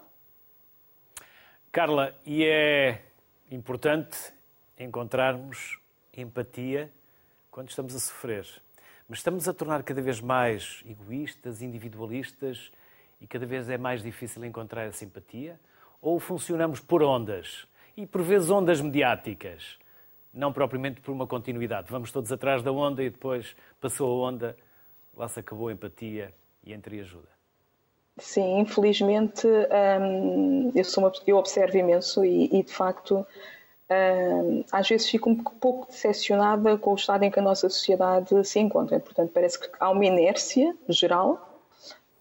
Carla, e é importante encontrarmos empatia quando estamos a sofrer. Mas estamos a tornar cada vez mais egoístas, individualistas e cada vez é mais difícil encontrar a simpatia? Ou funcionamos por ondas? E por vezes ondas mediáticas, não propriamente por uma continuidade. Vamos todos atrás da onda e depois passou a onda, lá se acabou a empatia e entre ajuda. Sim, infelizmente hum, eu, sou uma, eu observo imenso e, e de facto às vezes fico um pouco decepcionada com o estado em que a nossa sociedade se encontra. Portanto, parece que há uma inércia geral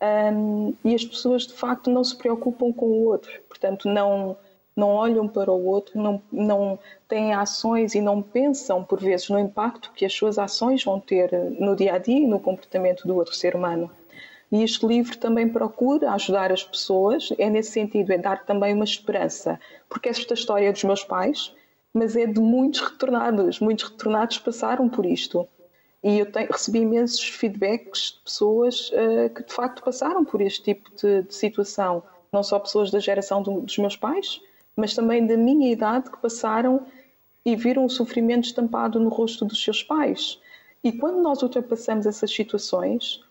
um, e as pessoas de facto não se preocupam com o outro, portanto não não olham para o outro, não, não têm ações e não pensam por vezes no impacto que as suas ações vão ter no dia a dia e no comportamento do outro ser humano. E este livro também procura ajudar as pessoas, é nesse sentido, é dar também uma esperança, porque esta história dos meus pais, mas é de muitos retornados, muitos retornados passaram por isto. E eu tenho, recebi imensos feedbacks de pessoas uh, que de facto passaram por este tipo de, de situação. Não só pessoas da geração do, dos meus pais, mas também da minha idade que passaram e viram o sofrimento estampado no rosto dos seus pais. E quando nós ultrapassamos essas situações,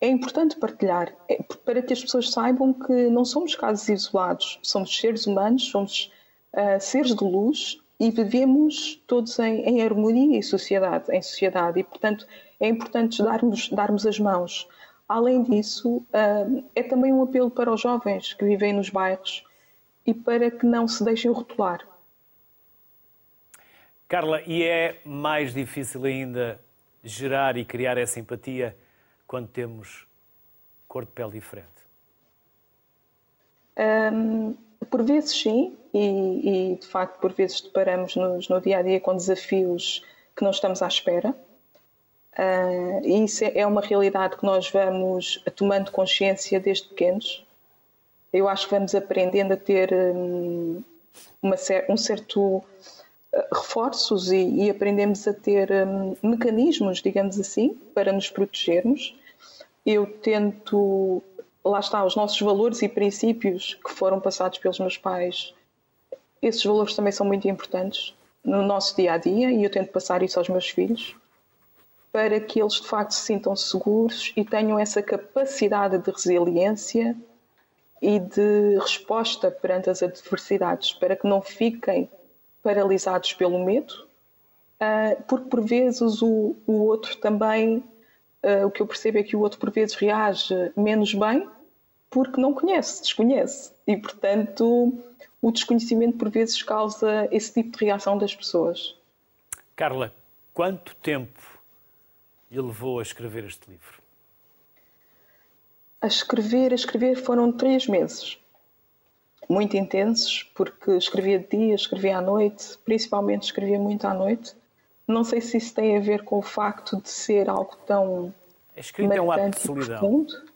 é importante partilhar, é, para que as pessoas saibam que não somos casos isolados, somos seres humanos, somos uh, seres de luz e vivemos todos em, em, harmonia e sociedade, em sociedade e portanto é importante darmos, darmos as mãos. Além disso, hum, é também um apelo para os jovens que vivem nos bairros e para que não se deixem rotular. Carla, e é mais difícil ainda gerar e criar essa empatia quando temos cor de pele diferente? Por vezes sim, e, e de facto por vezes deparamos-nos no dia a dia com desafios que não estamos à espera. Uh, e isso é, é uma realidade que nós vamos tomando consciência desde pequenos. Eu acho que vamos aprendendo a ter um, uma, um certo ah, reforços e, e, aprendemos a ter um, mecanismos, digamos assim, para nos protegermos. Eu tento lá está, os nossos valores e princípios que foram passados pelos meus pais, esses valores também são muito importantes no nosso dia a dia e eu tento passar isso aos meus filhos para que eles de facto se sintam seguros e tenham essa capacidade de resiliência e de resposta perante as adversidades, para que não fiquem paralisados pelo medo, ah, porque por vezes o, o outro também uh, o que eu percebo é que o outro por vezes reage menos bem porque não conhece, desconhece. E, portanto, o desconhecimento por vezes causa esse tipo de reação das pessoas. Carla, quanto tempo lhe levou a escrever este livro? A escrever, a escrever foram três meses. Muito intensos, porque escrevia de dia, escrevia à noite, principalmente escrevia muito à noite. Não sei se isso tem a ver com o facto de ser algo tão. A escrita é um ato de solidão. Profundo.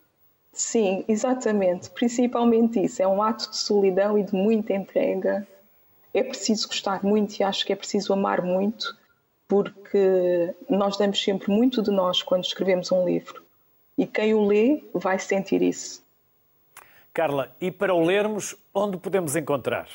Sim, exatamente. Principalmente isso. É um ato de solidão e de muita entrega. É preciso gostar muito e acho que é preciso amar muito, porque nós damos sempre muito de nós quando escrevemos um livro. E quem o lê vai sentir isso. Carla, e para o lermos, onde podemos encontrar?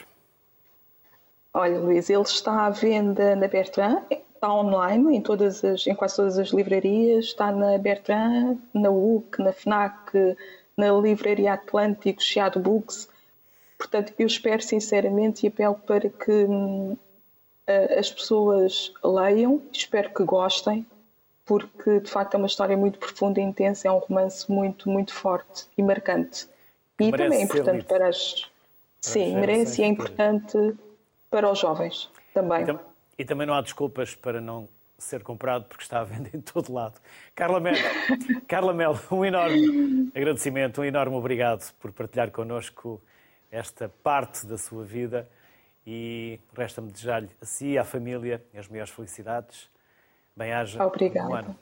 Olha, Luís, ele está à venda na Bertrand, está online em, todas as, em quase todas as livrarias, está na Bertrand, na UC, na FNAC, na Livraria Atlântico, Chiado Books. Portanto, eu espero sinceramente e apelo para que hum, as pessoas leiam, espero que gostem, porque de facto é uma história muito profunda e intensa, é um romance muito, muito forte e marcante. E merece também é importante para as. Para Sim, merece e é importante para os jovens também. E, tam e, também não há desculpas para não ser comprado, porque está à venda em todo lado. Carla Melo, [LAUGHS] Carla Melo um enorme agradecimento, um enorme obrigado por partilhar connosco esta parte da sua vida e resta-me desejar-lhe a si e à família as maiores felicidades Bem-haja. Obrigada. Um ano.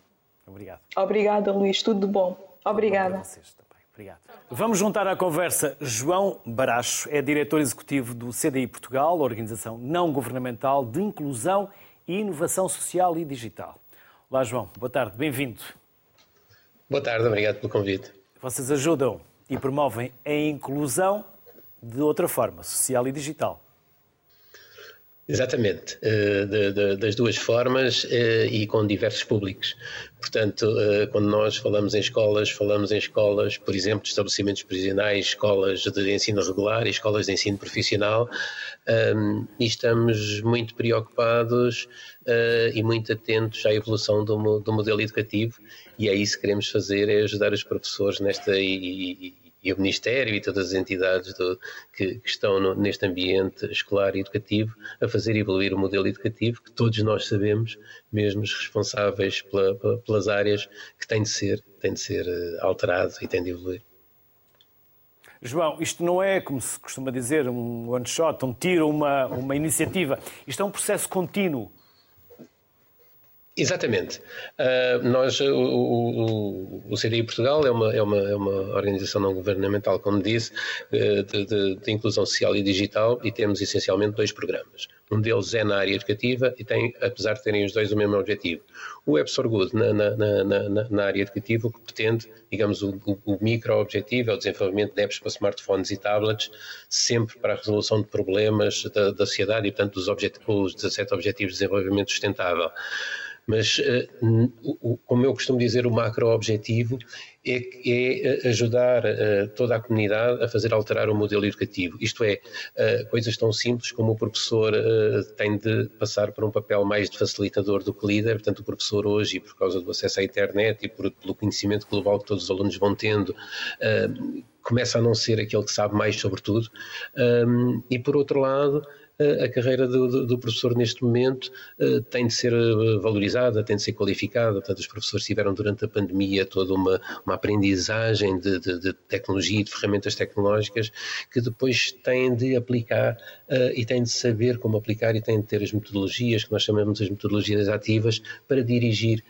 Obrigado. Obrigada, Luís. Tudo de bom. Obrigada. Bom vocês também. Obrigado. Vamos juntar à conversa João Baracho, é diretor executivo do CDI Portugal, organização não governamental de inclusão e inovação social e digital. Olá, João. Boa tarde. Bem-vindo. Boa tarde. Obrigado pelo convite. Vocês ajudam e promovem a inclusão de outra forma, social e digital. Exatamente, eh, de, de, das duas formas eh, e com diversos públicos. Portanto, eh, quando nós falamos em escolas, falamos em escolas, por exemplo, de estabelecimentos prisionais, escolas de ensino regular e escolas de ensino profissional, e estamos muito preocupados e muito atentos à evolução do, do modelo educativo, e é isso que queremos fazer, é ajudar os professores nesta e, e o Ministério e todas as entidades do, que, que, estão no, neste ambiente escolar e educativo a fazer evoluir o modelo educativo que todos nós sabemos, mesmo os responsáveis pela, pelas áreas, que tem de ser, tem de ser eh, alterado e tem de evoluir. João, isto não é, como se costuma dizer, um one shot, um tiro, uma, uma iniciativa. Isto é um processo contínuo Exatamente. Uh, nós, o, o, o, CDI Portugal é uma, é, uma, é uma organização não governamental, como disse, de, de, de, inclusão social e digital e temos essencialmente dois programas. Um deles é na área educativa e tem, apesar de terem os dois o mesmo objetivo. O Web Good na, na, na, na, área educativa, o que pretende, digamos, o, o micro-objetivo é o desenvolvimento de apps para smartphones e tablets, sempre para a resolução de problemas da, da sociedade e, portanto, dos os 17 Objetivos de Desenvolvimento Sustentável. Mas, eh, como eu costumo dizer, o macro-objetivo é, é, eh, ajudar eh, toda a comunidade a fazer alterar o modelo educativo. Isto é, coisas tão simples como o professor tem de passar por um papel mais de facilitador do que líder, portanto, o professor hoje, por causa do acesso à internet e por, pelo conhecimento global que todos os alunos vão tendo, começa a não ser aquele que sabe mais sobre tudo. E, por outro lado, a carreira do, do, professor neste momento eh, tem de ser eh, valorizada, tem de ser qualificada. Portanto, os professores tiveram durante a pandemia toda uma, uma aprendizagem de, de, de tecnologia e de ferramentas tecnológicas que depois têm de aplicar uh, e têm de saber como aplicar e têm de ter as metodologias que nós chamamos as metodologias ativas para dirigir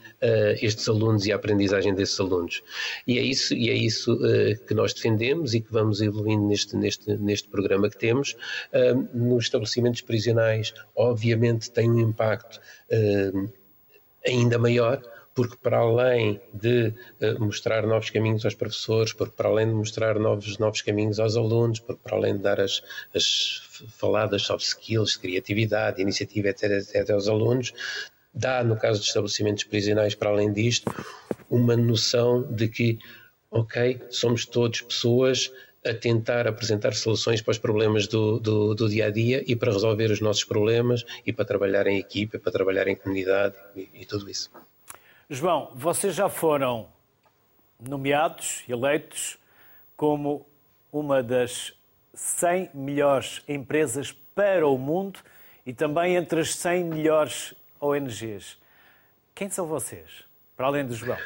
estes alunos e a aprendizagem desses alunos. E é isso, e é isso que nós defendemos e que vamos evoluindo neste, neste, neste programa que temos no estabelecimento estabelecimentos prisionais, obviamente, tem um impacto uh, ainda maior, porque para além de uh, mostrar novos caminhos aos professores, porque para além de mostrar novos, novos caminhos aos alunos, porque para além de dar as, as faladas soft skills, criatividade, iniciativa, etc., etc., aos alunos, dá, no caso dos estabelecimentos prisionais, para além disto, uma noção de que, ok, somos todos pessoas a tentar apresentar soluções para os problemas do, do, do, dia a dia e para resolver os nossos problemas e para trabalhar em equipa, para trabalhar em comunidade e, e tudo isso. João, vocês já foram nomeados, eleitos, como uma das 100 melhores empresas para o mundo e também entre as 100 melhores ONGs. Quem são vocês, para além do João?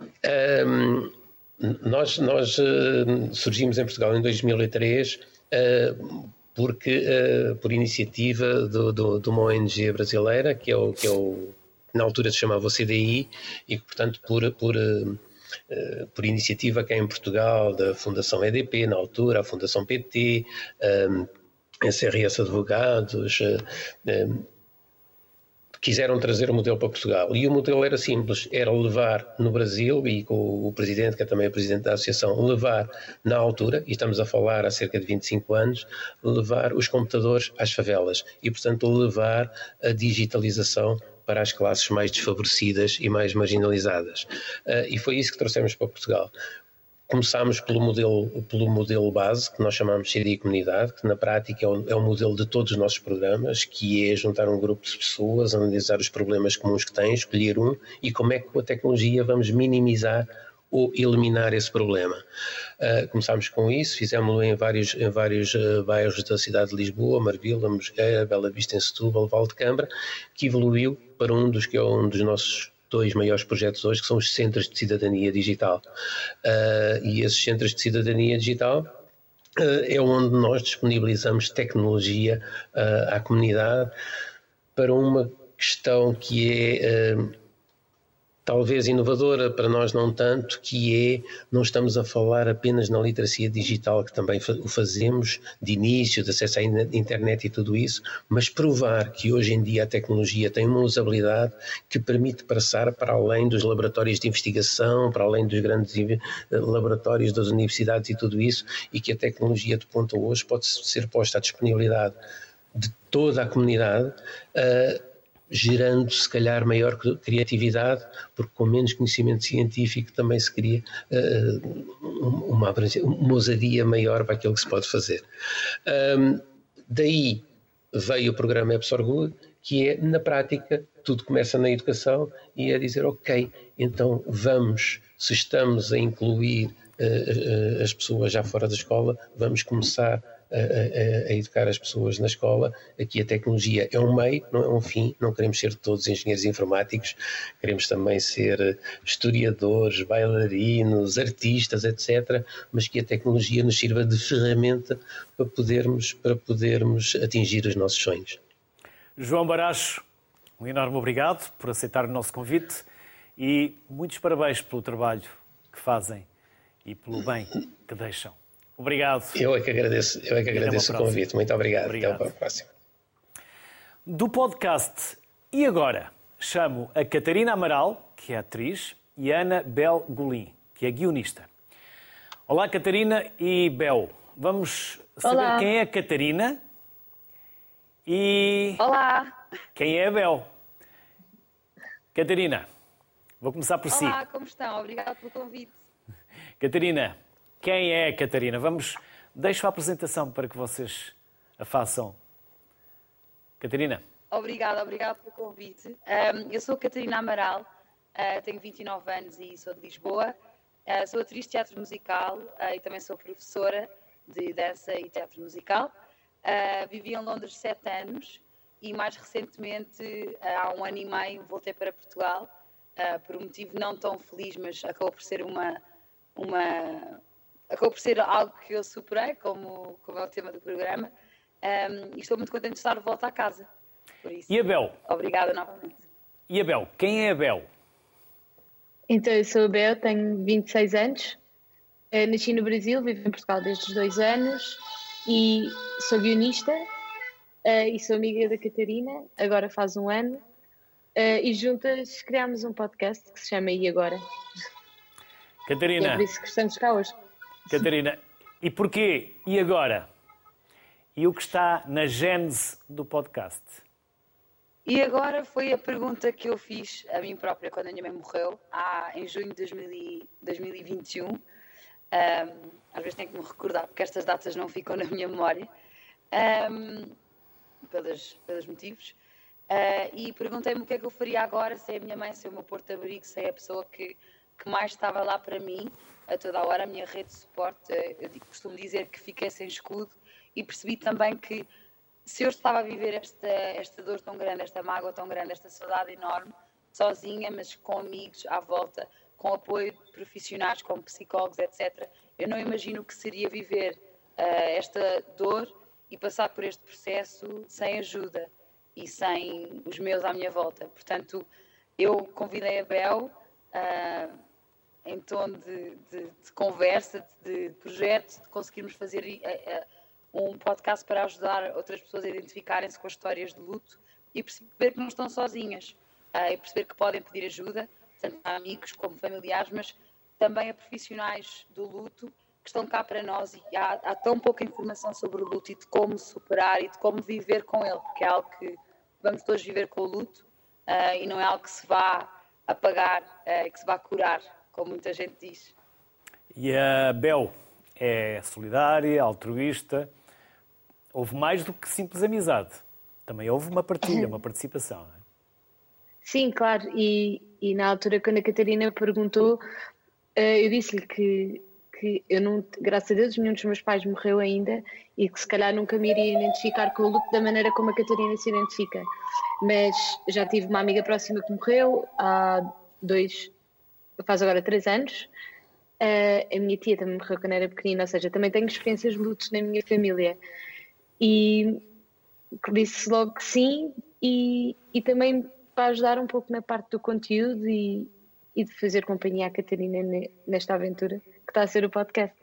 Um, nós, nós uh, surgimos em Portugal em 2003 uh, porque, uh, por iniciativa do, do, de uma ONG brasileira, que é o, que é o na altura se chamava o CDI, e que, portanto, por, por por iniciativa cá em Portugal da Fundação EDP, na altura, a Fundação PT, um, SRS Advogados, quiseram trazer o modelo para Portugal. E o modelo era simples, era levar no Brasil, e com o presidente, que é também o presidente da associação, levar na altura, e estamos a falar há cerca de 25 anos, levar os computadores às favelas e, portanto, levar a digitalização para as classes mais desfavorecidas e mais marginalizadas. Uh, e foi isso que trouxemos para Portugal. Começámos pelo modelo, pelo modelo base, que nós chamamos de CDI Comunidade, que na prática é o, é o modelo de todos os nossos programas, que é juntar um grupo de pessoas, analisar os problemas comuns que têm, escolher um e como é que com a tecnologia vamos minimizar ou eliminar esse problema. Uh, começámos com isso, fizemos-lo em vários, em vários uh, bairros da cidade de Lisboa, Marvila, Mosgueira, Bela Vista em Setúbal, Val de que evoluiu para um dos que é um dos nossos dois maiores projetos hoje, que são os Centros de Cidadania Digital. Uh, e esses Centros de Cidadania Digital uh, é onde nós disponibilizamos tecnologia uh, à comunidade para uma questão que é talvez inovadora, para nós não tanto, que é, não estamos a falar apenas na literacia digital, que também o fazemos de início, de acesso à internet e tudo isso, mas provar que hoje em dia a tecnologia tem uma usabilidade que permite passar para além dos laboratórios de investigação, para além dos grandes eh, laboratórios das universidades e tudo isso, e que a tecnologia de ponta hoje pode ser posta à disponibilidade de toda a comunidade. Uh, gerando se calhar maior criatividade, porque com menos conhecimento científico também se cria uh, uma, uma ousadia maior para aquilo que se pode fazer. Um, daí veio o programa Good, que é, na prática, tudo começa na educação e é dizer, ok, então vamos, se estamos a incluir uh, uh, as pessoas já fora da escola, vamos começar a, a, a, educar as pessoas na escola. Aqui a tecnologia é um meio, não é um fim. Não queremos ser todos engenheiros informáticos, queremos também ser historiadores, bailarinos, artistas, etc. Mas que a tecnologia nos sirva de ferramenta para podermos, para podermos atingir os nossos sonhos. João Baracho, um enorme obrigado por aceitar o nosso convite e muitos parabéns pelo trabalho que fazem e pelo bem que deixam. Obrigado. Eu é que agradeço, eu é que agradeço o convite. Muito obrigado. obrigado. Até a próxima. Do podcast E Agora, chamo a Catarina Amaral, que é atriz, e a Ana Bel Golim, que é guionista. Olá, Catarina e Bel. Vamos saber Olá. quem é a Catarina e. Olá! Quem é a Bel? Catarina, vou começar por Olá, si. Olá, como estão? Obrigada pelo convite. Catarina, quem é a Catarina? Vamos, deixo a apresentação para que vocês a façam. Catarina. Obrigada, obrigada pelo convite. Um, eu sou Catarina Amaral, uh, tenho 29 anos e sou de Lisboa. Uh, sou atriz de teatro musical uh, e também sou professora de dança e teatro musical. vivi em Londres sete anos e mais recentemente, há um ano e meio, voltei para Portugal por um motivo não tão feliz, mas acabou por ser uma, uma, acabou por ser algo que eu superei, como, como é o tema do programa, um, e estou muito contente de estar de volta à casa. Por isso, e a Bel? Obrigada novamente. E a Bel? Quem é a Bel? Então, eu sou a Bel, tenho 26 anos, eh, nasci no Brasil, vivo em Portugal desde os dois anos e sou guionista uh, e sou amiga da Catarina, agora faz um ano, uh, e juntas criámos um podcast que se chama E Agora. Catarina. E é por isso que estamos cá hoje. Catarina, e porquê? E agora? E o que está na gênese do podcast? E agora foi a pergunta que eu fiz a mim própria quando a minha mãe morreu, há, em junho de 2021. Um, às vezes tenho que me recordar, porque estas datas não ficam [LAUGHS] na minha memória, um, pelos, pelos motivos. Uh, e perguntei-me o que é que eu faria agora sem a minha mãe, sem o meu porto-abrigo, sem a pessoa que, que mais estava lá para mim, a toda a hora, a minha rede de suporte. Uh, eu costumo dizer que fiquei sem escudo e percebi também que se eu estava a viver esta, esta dor tão grande, esta mágoa tão grande, esta saudade enorme, sozinha, mas com amigos à volta, com apoio de profissionais como psicólogos, etc., eu não imagino o que seria viver uh, esta dor e passar por este processo sem ajuda e sem os meus à minha volta. Portanto, eu convidei a Bel uh, em tom de, de, de, conversa, de, projeto, de conseguirmos fazer uh, um podcast para ajudar outras pessoas a identificarem-se com as histórias de luto e perceber que não estão sozinhas uh, e perceber que podem pedir ajuda, tanto a amigos como familiares, mas também a profissionais do luto que estão cá para nós e há, há, tão pouca informação sobre o luto e de como superar e de como viver com ele, porque é algo que vamos todos viver com o luto uh, e não é algo que se vá apagar, uh, que se vá curar, como muita gente diz. E a Bel é solidária, altruísta. Houve mais do que simples amizade. Também houve uma partilha, [LAUGHS] uma participação. É? Sim, claro. E, e na altura, quando a Catarina perguntou, eh, eu disse-lhe que que eu não, graças a Deus, nenhum dos meus pais morreu ainda e que se calhar nunca me iria identificar com o luto da maneira como a Catarina se identifica. Mas já tive uma amiga próxima que morreu há dois, faz agora três anos. Uh, a minha tia também morreu quando era pequenina, ou seja, também tenho experiências de lutos na minha família. E disse logo que sim, e, e também para ajudar um pouco na parte do conteúdo e, e de fazer companhia à Catarina nesta aventura que está a ser o podcast.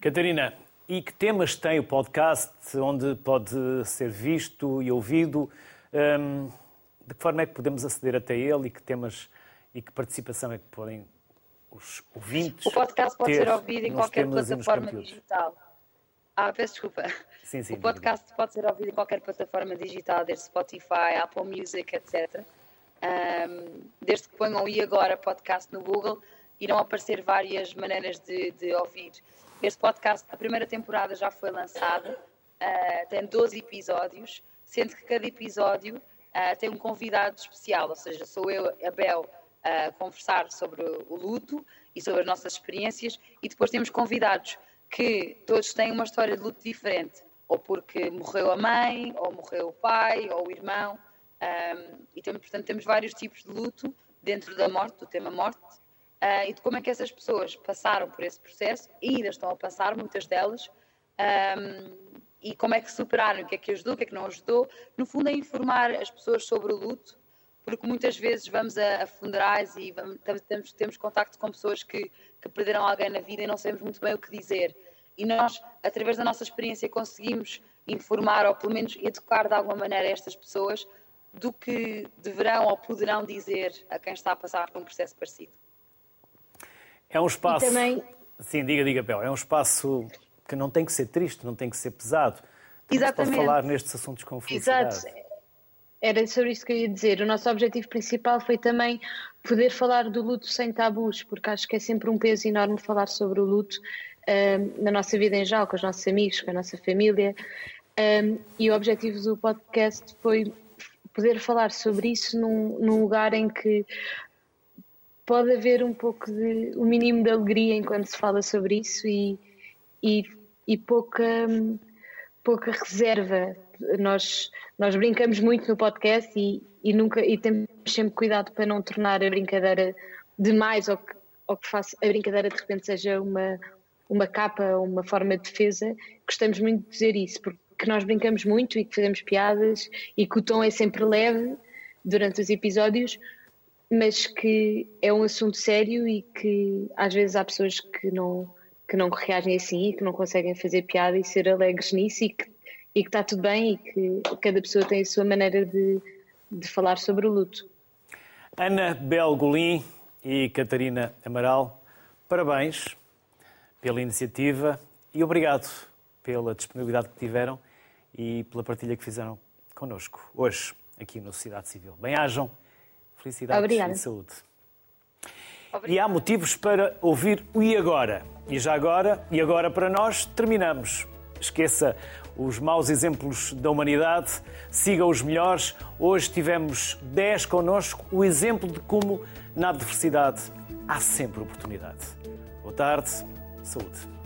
Catarina, e que temas tem o podcast, onde pode ser visto e ouvido? Um, de que forma é que podemos aceder até ele e que temas e que participação é que podem os ouvintes O podcast pode ser ouvido em qualquer plataforma digital. Ah, peço desculpa. Sim, sim, o podcast diga. pode ser ouvido em qualquer plataforma digital, desde Spotify, Apple Music, etc. Um, desde que ponham o e agora podcast no Google, irão aparecer várias maneiras de, de ouvir. Este podcast, a primeira temporada já foi lançada, uh, tem 12 episódios, sendo que cada episódio uh, tem um convidado especial, ou seja, sou eu, a Bel, a conversar sobre o luto e sobre as nossas experiências, e depois temos convidados que todos têm uma história de luto diferente, ou porque morreu a mãe, ou morreu o pai, ou o irmão, um, e temos, portanto temos vários tipos de luto dentro da morte, do tema morte, uh, e de como é que essas pessoas passaram por esse processo e ainda estão a passar, muitas delas, um, e como é que superaram, o que é que ajudou, o que é que não ajudou. No fundo, é informar as pessoas sobre o luto, porque muitas vezes vamos a, a funerais e vamos, temos, temos contacto com pessoas que, que perderam alguém na vida e não sabemos muito bem o que dizer. E nós, através da nossa experiência, conseguimos informar ou pelo menos educar de alguma maneira estas pessoas do que deverão ou poderão dizer a quem está a passar por um processo parecido. É um espaço. E também... Sim, diga, diga, Pel. É um espaço que não tem que ser triste, não tem que ser pesado. Exatamente. Pode falar nestes assuntos com felicidade. Exato. Era sobre isso que eu ia dizer. O nosso objetivo principal foi também poder falar do luto sem tabus, porque acho que é sempre um peso enorme falar sobre o luto um, na nossa vida em geral, com os nossos amigos, com a nossa família. Um, e o objetivo do podcast foi poder falar sobre isso num, num lugar em que pode haver um pouco de um mínimo de alegria enquanto se fala sobre isso e, e, e pouca, pouca reserva. Nós, nós brincamos muito no podcast e, e, nunca, e temos sempre cuidado para não tornar a brincadeira demais ou que, ou que faça, a brincadeira de repente seja uma, uma capa, uma forma de defesa. Gostamos muito de dizer isso, porque nós brincamos muito e que fazemos piadas e que o tom é sempre leve durante os episódios, mas que é um assunto sério e que às vezes há pessoas que não, que não reagem assim e que não conseguem fazer piada e ser alegres nisso e que, e que está tudo bem e que cada pessoa tem a sua maneira de, de falar sobre o luto. Ana Belgolin e Catarina Amaral, parabéns pela iniciativa e obrigado pela disponibilidade que tiveram e pela partilha que fizeram connosco hoje aqui no Sociedade Civil. Bem-ajam. Felicidades Obrigada. e saúde. Obrigada. E há motivos para ouvir o E Agora. E já agora, e agora para nós, terminamos esqueça os maus exemplos da humanidade, siga os melhores. Hoje tivemos 10 connosco, o exemplo de como na adversidade há sempre oportunidade. Boa tarde, saúde.